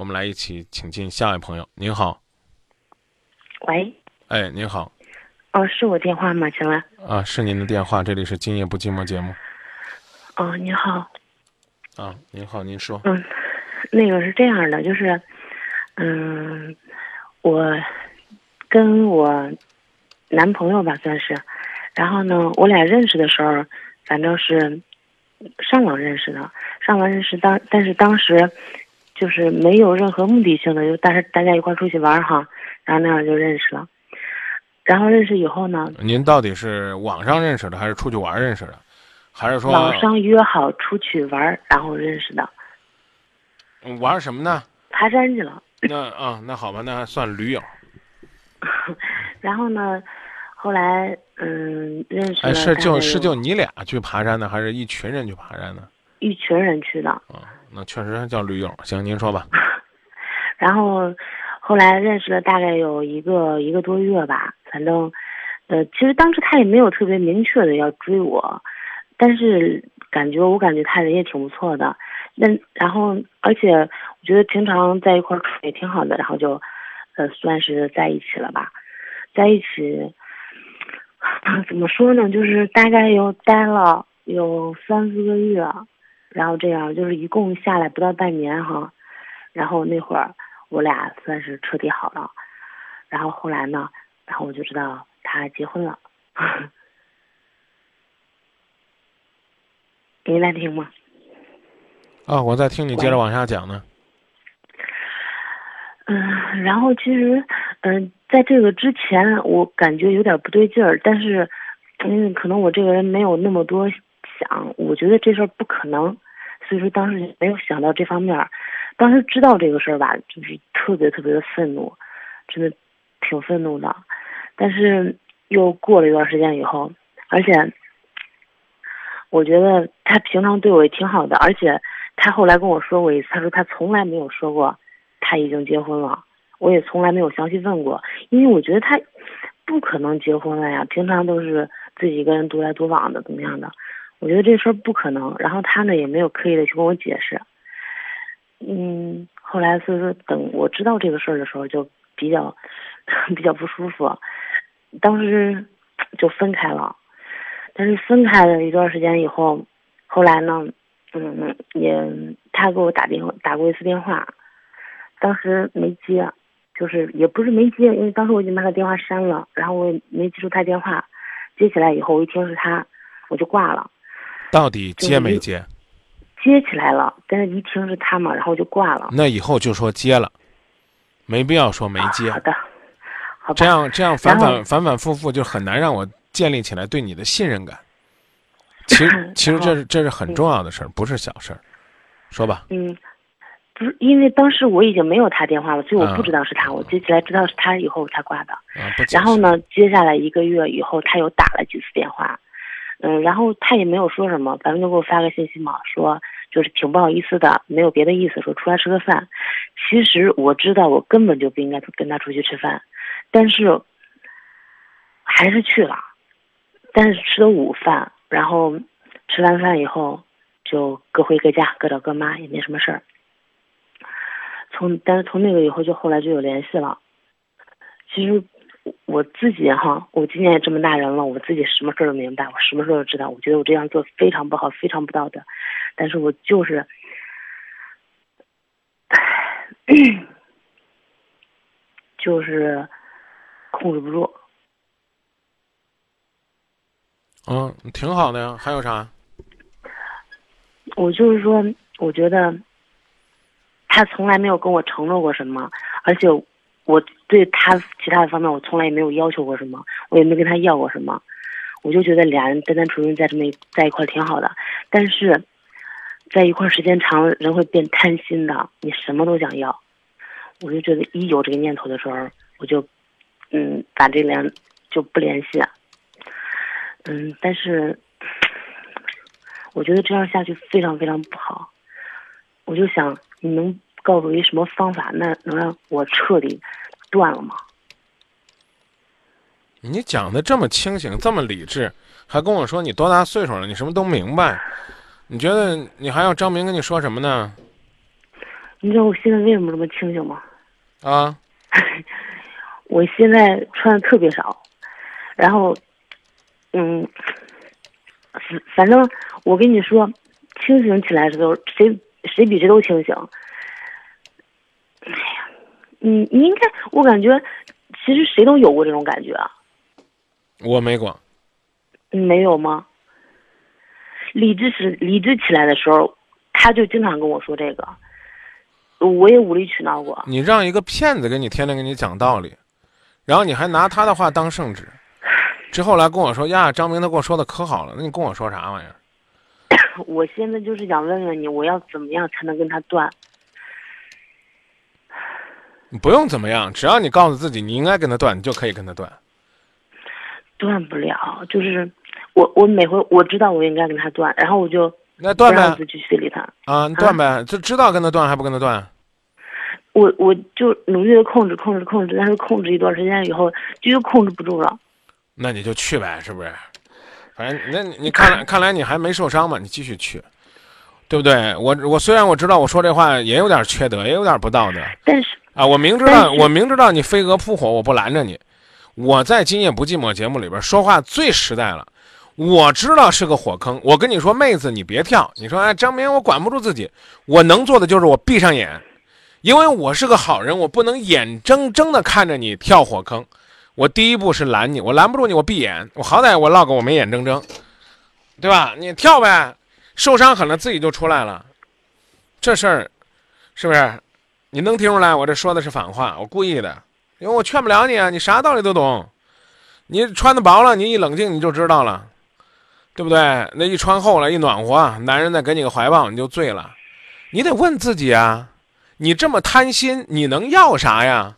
我们来一起请进下一位朋友。您好，喂，哎，您好，哦，是我电话吗？请问？啊，是您的电话，这里是今夜不寂寞节目。哦，您好，啊，您好，您说。嗯，那个是这样的，就是，嗯，我跟我男朋友吧，算是，然后呢，我俩认识的时候，反正是上网认识的，上网认识当，但是当时就是没有任何目的性的，就但是大家一块儿出去玩儿哈，然后那样就认识了，然后认识以后呢，您到底是网上认识的，还是出去玩认识的，还是说网上约好出去玩儿，然后认识的，嗯玩什么呢？爬山去了。那啊，那好吧，那还算驴友。然后呢，后来嗯认识了哎，是就是就你俩去爬山呢，还是一群人去爬山呢？一群人去的，啊，那确实叫驴友。行，您说吧。然后后来认识了大概有一个一个多月吧，反正呃其实当时他也没有特别明确的要追我，但是感觉我感觉他人也挺不错的，那然后而且我觉得平常在一块儿处也挺好的，然后就呃算是在一起了吧，在一起。怎么说呢？就是大概有待了有三四个月，然后这样就是一共下来不到半年哈。然后那会儿我俩算是彻底好了，然后后来呢，然后我就知道他结婚了。您来听吗？啊，我在听你接着往下讲呢。嗯，然后其实，嗯，在这个之前，我感觉有点不对劲儿，但是，嗯，可能我这个人没有那么多想，我觉得这事儿不可能，所以说当时没有想到这方面。当时知道这个事儿吧，就是特别特别的愤怒，真的挺愤怒的。但是又过了一段时间以后，而且我觉得他平常对我也挺好的，而且他后来跟我说过一次，他说他从来没有说过他已经结婚了，我也从来没有详细问过，因为我觉得他不可能结婚了呀，平常都是自己一个人独来独往的，怎么样的？我觉得这事儿不可能。然后他呢也没有刻意的去跟我解释。嗯，后来所以说等我知道这个事儿的时候，就比较 比较不舒服，当时就分开了。但是分开了一段时间以后，后来呢，嗯，也他给我打电话打过一次电话，当时没接，就是也不是没接，因为当时我已经把他电话删了，然后我也没记住他电话，接起来以后我一听是他，我就挂了。到底接没接？接起来了，但是一听是他嘛，然后就挂了。那以后就说接了，没必要说没接。好的，好吧。这样这样反反反反复复就很难让我建立起来对你的信任感。其实 其实这是这是很重要的事儿，不是小事儿。说吧。嗯，不是，因为当时我已经没有他电话了，所以我啊不知道是他。我接起来知道是他以后才挂的。然后呢，接下来一个月以后，他又打了几次电话，嗯，然后他也没有说什么，反正就给我发个信息嘛，说就是挺不好意思的，没有别的意思，说出来吃个饭。其实我知道我根本就不应该跟他出去吃饭，但是还是去了，但是吃了午饭，然后吃完饭以后就各回各家，各找各妈，也没什么事儿。从但是从那个以后，就后来就有联系了。其实我我自己哈，我今年也这么大人了，我自己什么事儿都明白，我什么事儿都知道。我觉得我这样做非常不好，非常不道德，但是我就是，就是控制不住。嗯，挺好的呀。还有啥？我就是说，我觉得他从来没有跟我承诺过什么，而且我对他其他的方面，我从来也没有要求过什么，我也没跟他要过什么。我就觉得俩人单单纯纯在这么在一块儿挺好的，但是在一块时间长了，人会变贪心的，你什么都想要。我就觉得一有这个念头的时候，我就嗯把这俩就不联系。嗯，但是我觉得这样下去非常非常不好。我就想，你能告诉我一什么方法，那能让我彻底断了吗？你讲的这么清醒，这么理智，还跟我说你多大岁数了，你什么都明白。你觉得你还要张明跟你说什么呢？你知道我现在为什么这么清醒吗？啊，我现在穿的特别少，然后，嗯，反反正我跟你说，清醒起来的时候，谁谁比谁都清醒。你你应该，我感觉其实谁都有过这种感觉啊。我没过。没有吗？理智是理智起来的时候，他就经常跟我说这个，我也无理取闹过。你让一个骗子给你天天给你讲道理，然后你还拿他的话当圣旨，之后来跟我说呀，张明他跟我说的可好了，那你跟我说啥玩意儿？我现在就是想问问你，我要怎么样才能跟他断？你不用怎么样，只要你告诉自己你应该跟他断，你就可以跟他断。断不了，就是我我每回我知道我应该跟他断，然后我就那断呗，继续理他啊，你断呗，就知道跟他断还不跟他断？我我就努力的控制控制控制，但是控制一段时间以后就又控制不住了。那你就去呗，是不是？反正那你看来看来你还没受伤嘛，你继续去，对不对？我我虽然我知道我说这话也有点缺德，也有点不道德，但是啊，我明知道我明知道你飞蛾扑火，我不拦着你。我在《今夜不寂寞》节目里边说话最实在了，我知道是个火坑。我跟你说，妹子，你别跳。你说，哎，张明，我管不住自己，我能做的就是我闭上眼，因为我是个好人，我不能眼睁睁的看着你跳火坑。我第一步是拦你，我拦不住你，我闭眼，我好歹我落个我没眼睁睁，对吧？你跳呗，受伤狠了自己就出来了。这事儿，是不是？你能听出来？我这说的是反话，我故意的。因为我劝不了你啊，你啥道理都懂，你穿的薄了，你一冷静你就知道了，对不对？那一穿厚了，一暖和，男人再给你个怀抱，你就醉了。你得问自己啊，你这么贪心，你能要啥呀？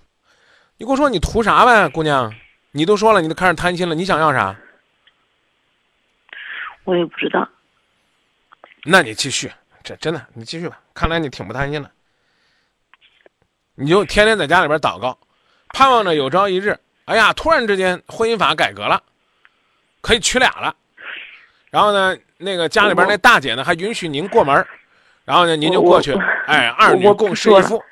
你给我说你图啥呗，姑娘？你都说了，你都开始贪心了，你想要啥？我也不知道。那你继续，这真的，你继续吧。看来你挺不贪心的，你就天天在家里边祷告。盼望着有朝一日，哎呀，突然之间婚姻法改革了，可以娶俩了。然后呢，那个家里边那大姐呢还允许您过门然后呢您就过去，哎，二女共侍一夫。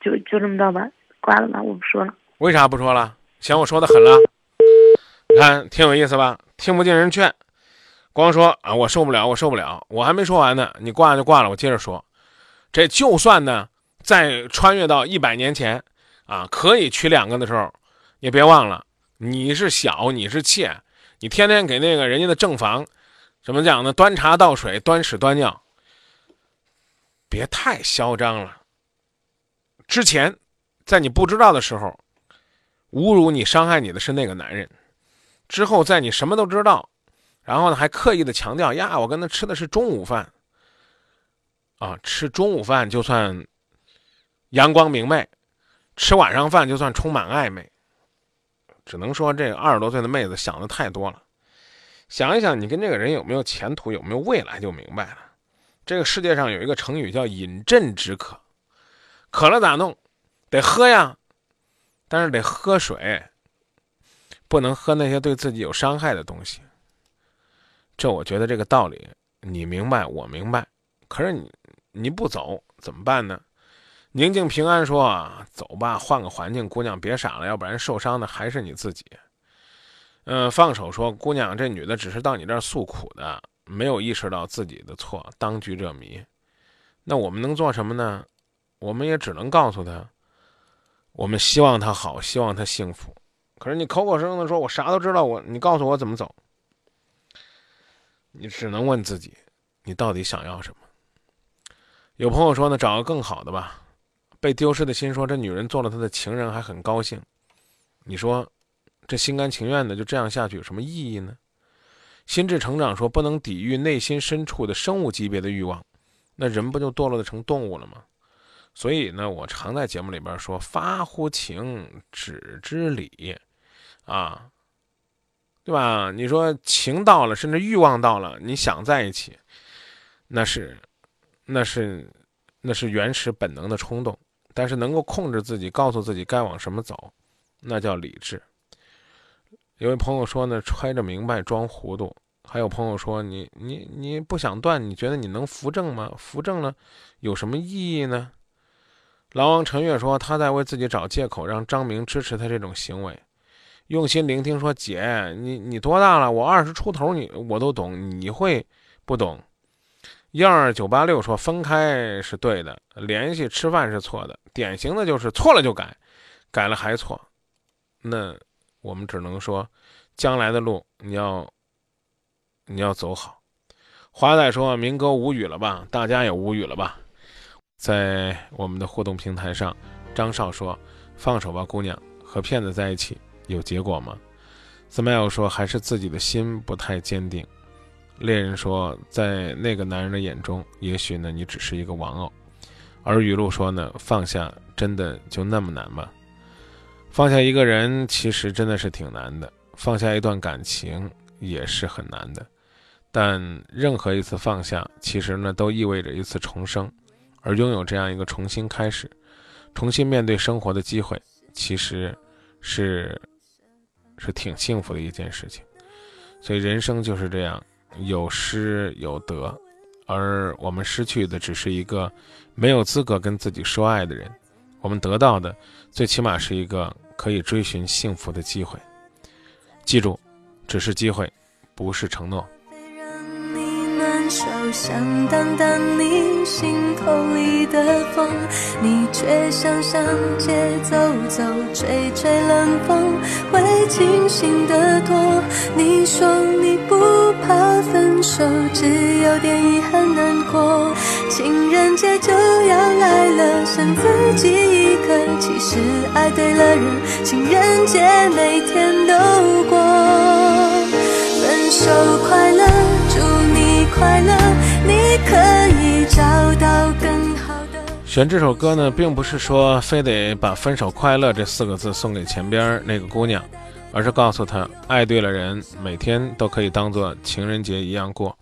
就就这么着吧，挂了吧，我不说了。为啥不说了？嫌我说的狠了？你看挺有意思吧？听不进人劝，光说啊我受不了，我受不了，我还没说完呢，你挂就挂了，我接着说。这就算呢，再穿越到一百年前。啊，可以娶两个的时候，你别忘了，你是小，你是妾，你天天给那个人家的正房，怎么讲呢？端茶倒水，端屎端尿，别太嚣张了。之前，在你不知道的时候，侮辱你、伤害你的是那个男人；之后，在你什么都知道，然后呢，还刻意的强调呀，我跟他吃的是中午饭。啊，吃中午饭就算阳光明媚。吃晚上饭就算充满暧昧，只能说这二十多岁的妹子想的太多了。想一想，你跟这个人有没有前途，有没有未来，就明白了。这个世界上有一个成语叫“饮鸩止渴”，渴了咋弄？得喝呀，但是得喝水，不能喝那些对自己有伤害的东西。这我觉得这个道理你明白，我明白。可是你你不走怎么办呢？宁静平安说：“走吧，换个环境，姑娘别傻了，要不然受伤的还是你自己。”嗯，放手说：“姑娘，这女的只是到你这儿诉苦的，没有意识到自己的错，当局者迷。那我们能做什么呢？我们也只能告诉她，我们希望她好，希望她幸福。可是你口口声声的说我啥都知道，我你告诉我怎么走？你只能问自己，你到底想要什么？有朋友说呢，找个更好的吧。”被丢失的心说：“这女人做了他的情人，还很高兴。你说，这心甘情愿的就这样下去有什么意义呢？”心智成长说：“不能抵御内心深处的生物级别的欲望，那人不就堕落的成动物了吗？”所以呢，我常在节目里边说：“发乎情，止之礼。”啊，对吧？你说情到了，甚至欲望到了，你想在一起，那是，那是，那是原始本能的冲动。但是能够控制自己，告诉自己该往什么走，那叫理智。有位朋友说呢，揣着明白装糊涂。还有朋友说，你你你不想断，你觉得你能扶正吗？扶正了，有什么意义呢？狼王陈月说：“他在为自己找借口，让张明支持他这种行为。用心聆听，说姐，你你多大了？我二十出头，你我都懂，你会不懂？”幺二九八六说：“分开是对的，联系吃饭是错的，典型的就是错了就改，改了还错。那我们只能说，将来的路你要你要走好。”华仔说：“明哥无语了吧？大家也无语了吧？”在我们的互动平台上，张少说：“放手吧，姑娘，和骗子在一起有结果吗？”Smile 说：“还是自己的心不太坚定。”猎人说：“在那个男人的眼中，也许呢，你只是一个玩偶。”而雨露说：“呢，放下真的就那么难吗？放下一个人其实真的是挺难的，放下一段感情也是很难的。但任何一次放下，其实呢，都意味着一次重生。”而拥有这样一个重新开始、重新面对生活的机会，其实是是挺幸福的一件事情。所以人生就是这样，有失有得，而我们失去的只是一个没有资格跟自己说爱的人，我们得到的最起码是一个可以追寻幸福的机会。记住，只是机会，不是承诺。手想挡挡你心口里的风，你却想向街走走，吹吹冷风，会清醒得多。你说你分手，只有点遗憾难过。情人节就要来了，剩自己一个。其实爱对了人，情人节每天都过。分手快乐，祝你。快乐，你可以找到更好的。选这首歌呢，并不是说非得把“分手快乐”这四个字送给前边那个姑娘，而是告诉他，爱对了人，每天都可以当做情人节一样过。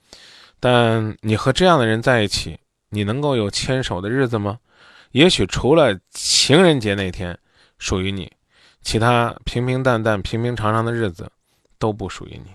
但你和这样的人在一起，你能够有牵手的日子吗？也许除了情人节那天属于你，其他平平淡淡、平平常常的日子都不属于你。